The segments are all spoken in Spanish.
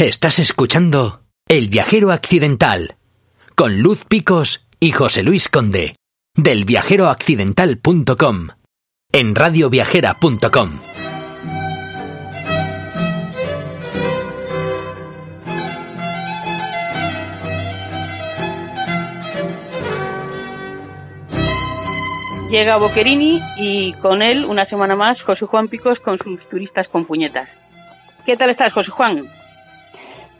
Estás escuchando El viajero accidental con Luz Picos y José Luis Conde del viajeroaccidental.com en radioviajera.com. Llega Boquerini y con él una semana más José Juan Picos con sus turistas con puñetas. ¿Qué tal estás, José Juan?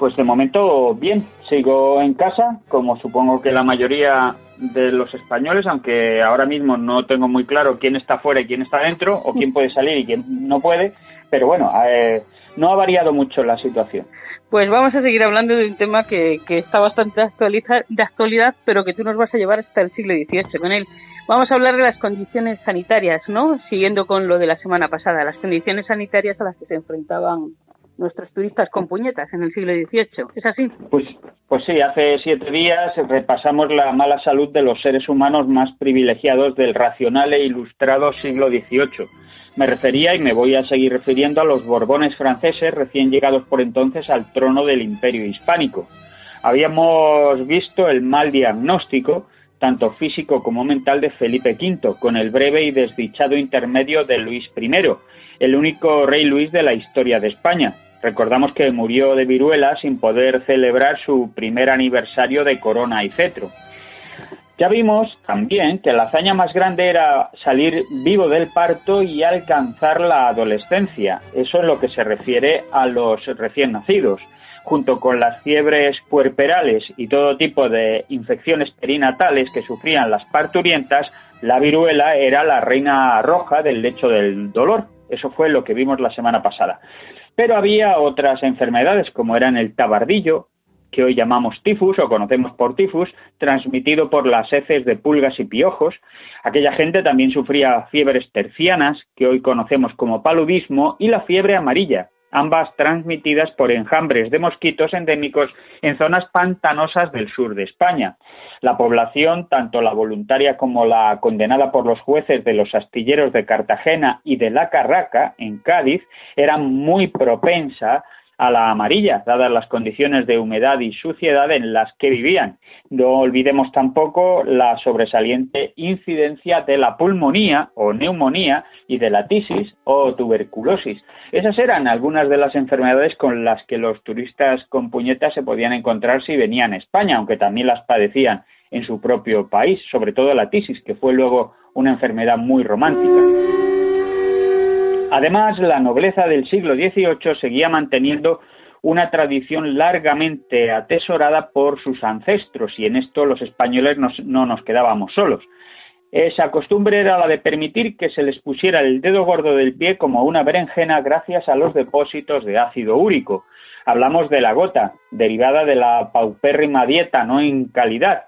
Pues de momento bien, sigo en casa, como supongo que la mayoría de los españoles, aunque ahora mismo no tengo muy claro quién está fuera y quién está dentro, o quién puede salir y quién no puede, pero bueno, eh, no ha variado mucho la situación. Pues vamos a seguir hablando de un tema que, que está bastante de actualidad, pero que tú nos vas a llevar hasta el siglo XVIII con él. Vamos a hablar de las condiciones sanitarias, ¿no? Siguiendo con lo de la semana pasada, las condiciones sanitarias a las que se enfrentaban nuestros turistas con puñetas en el siglo XVIII. ¿Es así? Pues, pues sí, hace siete días repasamos la mala salud de los seres humanos más privilegiados del racional e ilustrado siglo XVIII. Me refería y me voy a seguir refiriendo a los Borbones franceses recién llegados por entonces al trono del imperio hispánico. Habíamos visto el mal diagnóstico, tanto físico como mental, de Felipe V, con el breve y desdichado intermedio de Luis I, el único rey Luis de la historia de España, Recordamos que murió de viruela sin poder celebrar su primer aniversario de corona y cetro. Ya vimos también que la hazaña más grande era salir vivo del parto y alcanzar la adolescencia. Eso es lo que se refiere a los recién nacidos. Junto con las fiebres puerperales y todo tipo de infecciones perinatales que sufrían las parturientas, la viruela era la reina roja del lecho del dolor. Eso fue lo que vimos la semana pasada. Pero había otras enfermedades, como eran el tabardillo, que hoy llamamos tifus o conocemos por tifus, transmitido por las heces de pulgas y piojos. Aquella gente también sufría fiebres tercianas, que hoy conocemos como paludismo, y la fiebre amarilla, ambas transmitidas por enjambres de mosquitos endémicos en zonas pantanosas del sur de España. La población, tanto la voluntaria como la condenada por los jueces de los astilleros de Cartagena y de La Carraca, en Cádiz, era muy propensa a la amarilla, dadas las condiciones de humedad y suciedad en las que vivían. No olvidemos tampoco la sobresaliente incidencia de la pulmonía o neumonía y de la tisis o tuberculosis. Esas eran algunas de las enfermedades con las que los turistas con puñetas se podían encontrar si venían a España, aunque también las padecían en su propio país, sobre todo la tisis, que fue luego una enfermedad muy romántica. Además, la nobleza del siglo XVIII seguía manteniendo una tradición largamente atesorada por sus ancestros y en esto los españoles no nos quedábamos solos. Esa costumbre era la de permitir que se les pusiera el dedo gordo del pie como una berenjena gracias a los depósitos de ácido úrico. Hablamos de la gota, derivada de la paupérrima dieta, no en calidad,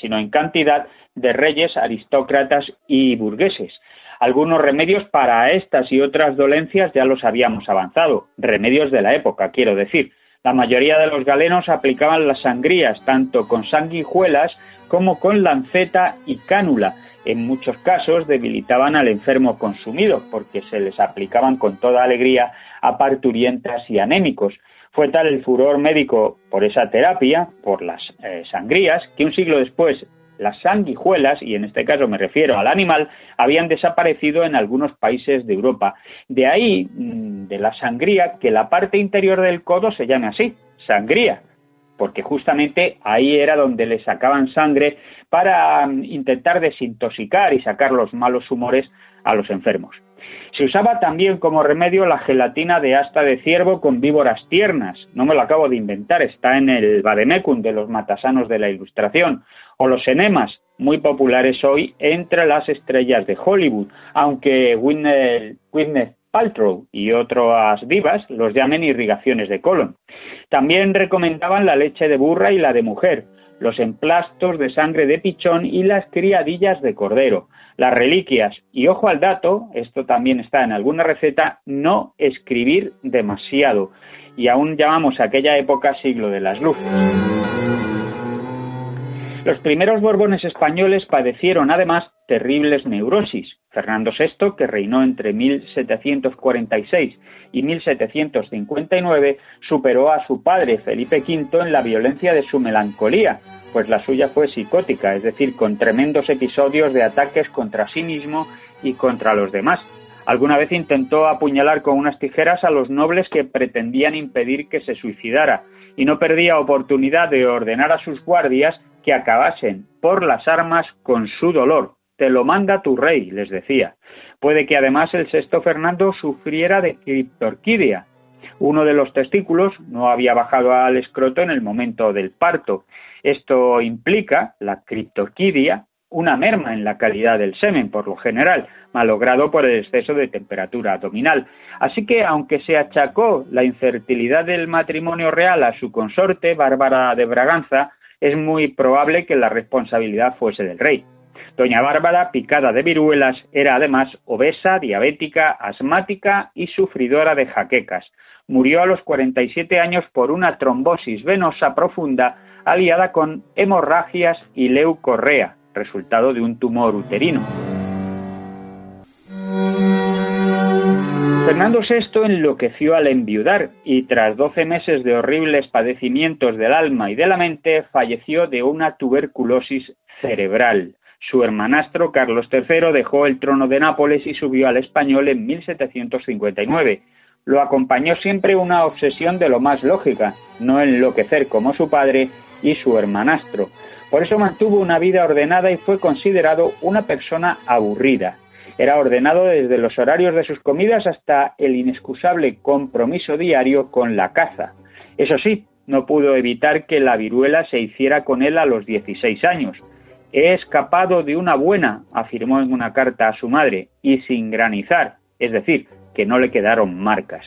sino en cantidad, de reyes, aristócratas y burgueses. Algunos remedios para estas y otras dolencias ya los habíamos avanzado, remedios de la época, quiero decir. La mayoría de los galenos aplicaban las sangrías tanto con sanguijuelas como con lanceta y cánula. En muchos casos debilitaban al enfermo consumido porque se les aplicaban con toda alegría a parturientas y anémicos. Fue tal el furor médico por esa terapia, por las eh, sangrías, que un siglo después las sanguijuelas, y en este caso me refiero al animal, habían desaparecido en algunos países de Europa. De ahí, mm, de la sangría, que la parte interior del codo se llame así, sangría, porque justamente ahí era donde le sacaban sangre para mm, intentar desintoxicar y sacar los malos humores a los enfermos. Se usaba también como remedio la gelatina de asta de ciervo con víboras tiernas. No me lo acabo de inventar, está en el Vademecum de los matasanos de la Ilustración. O los enemas, muy populares hoy entre las estrellas de Hollywood, aunque Gwyneth Paltrow y otras divas los llamen irrigaciones de colon. También recomendaban la leche de burra y la de mujer, los emplastos de sangre de pichón y las criadillas de cordero las reliquias. Y ojo al dato, esto también está en alguna receta, no escribir demasiado. Y aún llamamos a aquella época siglo de las luces. Los primeros Borbones españoles padecieron además terribles neurosis. Fernando VI, que reinó entre 1746 y 1759, superó a su padre Felipe V en la violencia de su melancolía, pues la suya fue psicótica, es decir, con tremendos episodios de ataques contra sí mismo y contra los demás. Alguna vez intentó apuñalar con unas tijeras a los nobles que pretendían impedir que se suicidara, y no perdía oportunidad de ordenar a sus guardias que acabasen por las armas con su dolor. Te lo manda tu rey, les decía. Puede que además el sexto Fernando sufriera de criptorquidia. Uno de los testículos no había bajado al escroto en el momento del parto. Esto implica, la criptorquidia, una merma en la calidad del semen, por lo general, malogrado por el exceso de temperatura abdominal. Así que, aunque se achacó la infertilidad del matrimonio real a su consorte, Bárbara de Braganza, es muy probable que la responsabilidad fuese del rey. Doña Bárbara, picada de viruelas, era además obesa, diabética, asmática y sufridora de jaquecas. Murió a los 47 años por una trombosis venosa profunda aliada con hemorragias y leucorrea, resultado de un tumor uterino. Fernando VI enloqueció al enviudar y tras doce meses de horribles padecimientos del alma y de la mente falleció de una tuberculosis cerebral. Su hermanastro Carlos III dejó el trono de Nápoles y subió al español en 1759. Lo acompañó siempre una obsesión de lo más lógica, no enloquecer como su padre y su hermanastro. Por eso mantuvo una vida ordenada y fue considerado una persona aburrida. Era ordenado desde los horarios de sus comidas hasta el inexcusable compromiso diario con la caza. Eso sí, no pudo evitar que la viruela se hiciera con él a los 16 años. He escapado de una buena, afirmó en una carta a su madre, y sin granizar, es decir, que no le quedaron marcas.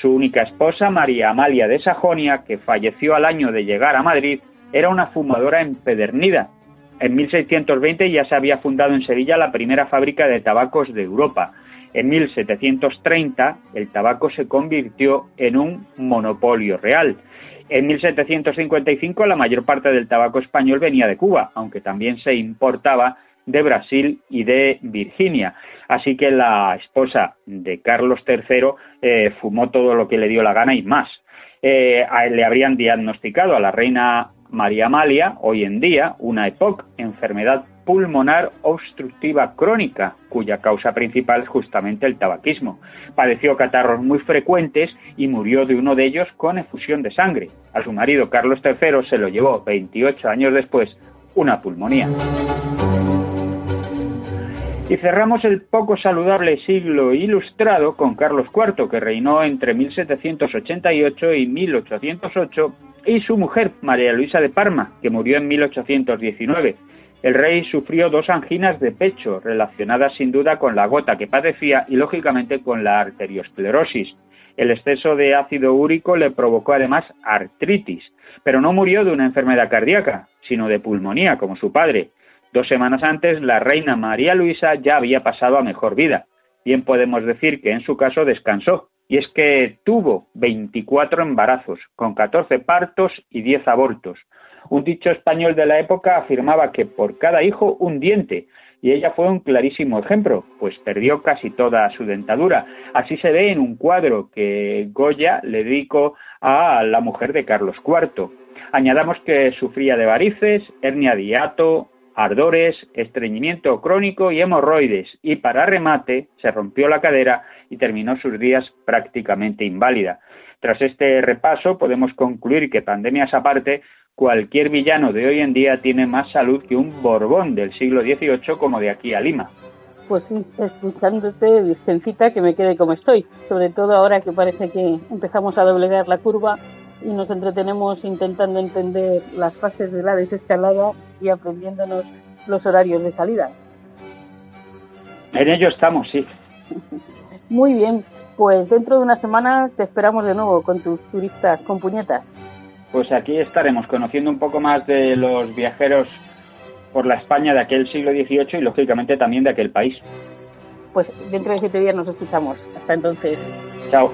Su única esposa, María Amalia de Sajonia, que falleció al año de llegar a Madrid, era una fumadora empedernida. En 1620 ya se había fundado en Sevilla la primera fábrica de tabacos de Europa. En 1730 el tabaco se convirtió en un monopolio real. En 1755 la mayor parte del tabaco español venía de Cuba, aunque también se importaba de Brasil y de Virginia. Así que la esposa de Carlos III eh, fumó todo lo que le dio la gana y más. Eh, le habrían diagnosticado a la reina María Amalia, hoy en día, una EPOC, enfermedad pulmonar obstructiva crónica, cuya causa principal es justamente el tabaquismo. Padeció catarros muy frecuentes y murió de uno de ellos con efusión de sangre. A su marido Carlos III se lo llevó 28 años después una pulmonía. Y cerramos el poco saludable siglo ilustrado con Carlos IV, que reinó entre 1788 y 1808 y su mujer, María Luisa de Parma, que murió en 1819. El rey sufrió dos anginas de pecho, relacionadas sin duda con la gota que padecía y lógicamente con la arteriosclerosis. El exceso de ácido úrico le provocó además artritis, pero no murió de una enfermedad cardíaca, sino de pulmonía, como su padre. Dos semanas antes, la reina María Luisa ya había pasado a mejor vida. Bien podemos decir que en su caso descansó, y es que tuvo 24 embarazos, con 14 partos y 10 abortos. Un dicho español de la época afirmaba que por cada hijo un diente, y ella fue un clarísimo ejemplo, pues perdió casi toda su dentadura. Así se ve en un cuadro que Goya le dedicó a la mujer de Carlos IV. Añadamos que sufría de varices, hernia diato, ardores, estreñimiento crónico y hemorroides, y para remate se rompió la cadera y terminó sus días prácticamente inválida. Tras este repaso podemos concluir que pandemias aparte, cualquier villano de hoy en día tiene más salud que un Borbón del siglo XVIII como de aquí a Lima. Pues sí, escuchándote, Virgencita, que me quede como estoy, sobre todo ahora que parece que empezamos a doblegar la curva y nos entretenemos intentando entender las fases de la desescalada y aprendiéndonos los horarios de salida. En ello estamos, sí. Muy bien, pues dentro de una semana te esperamos de nuevo con tus turistas con puñetas. Pues aquí estaremos conociendo un poco más de los viajeros por la España de aquel siglo XVIII y lógicamente también de aquel país. Pues dentro de siete días nos escuchamos. Hasta entonces. Chao.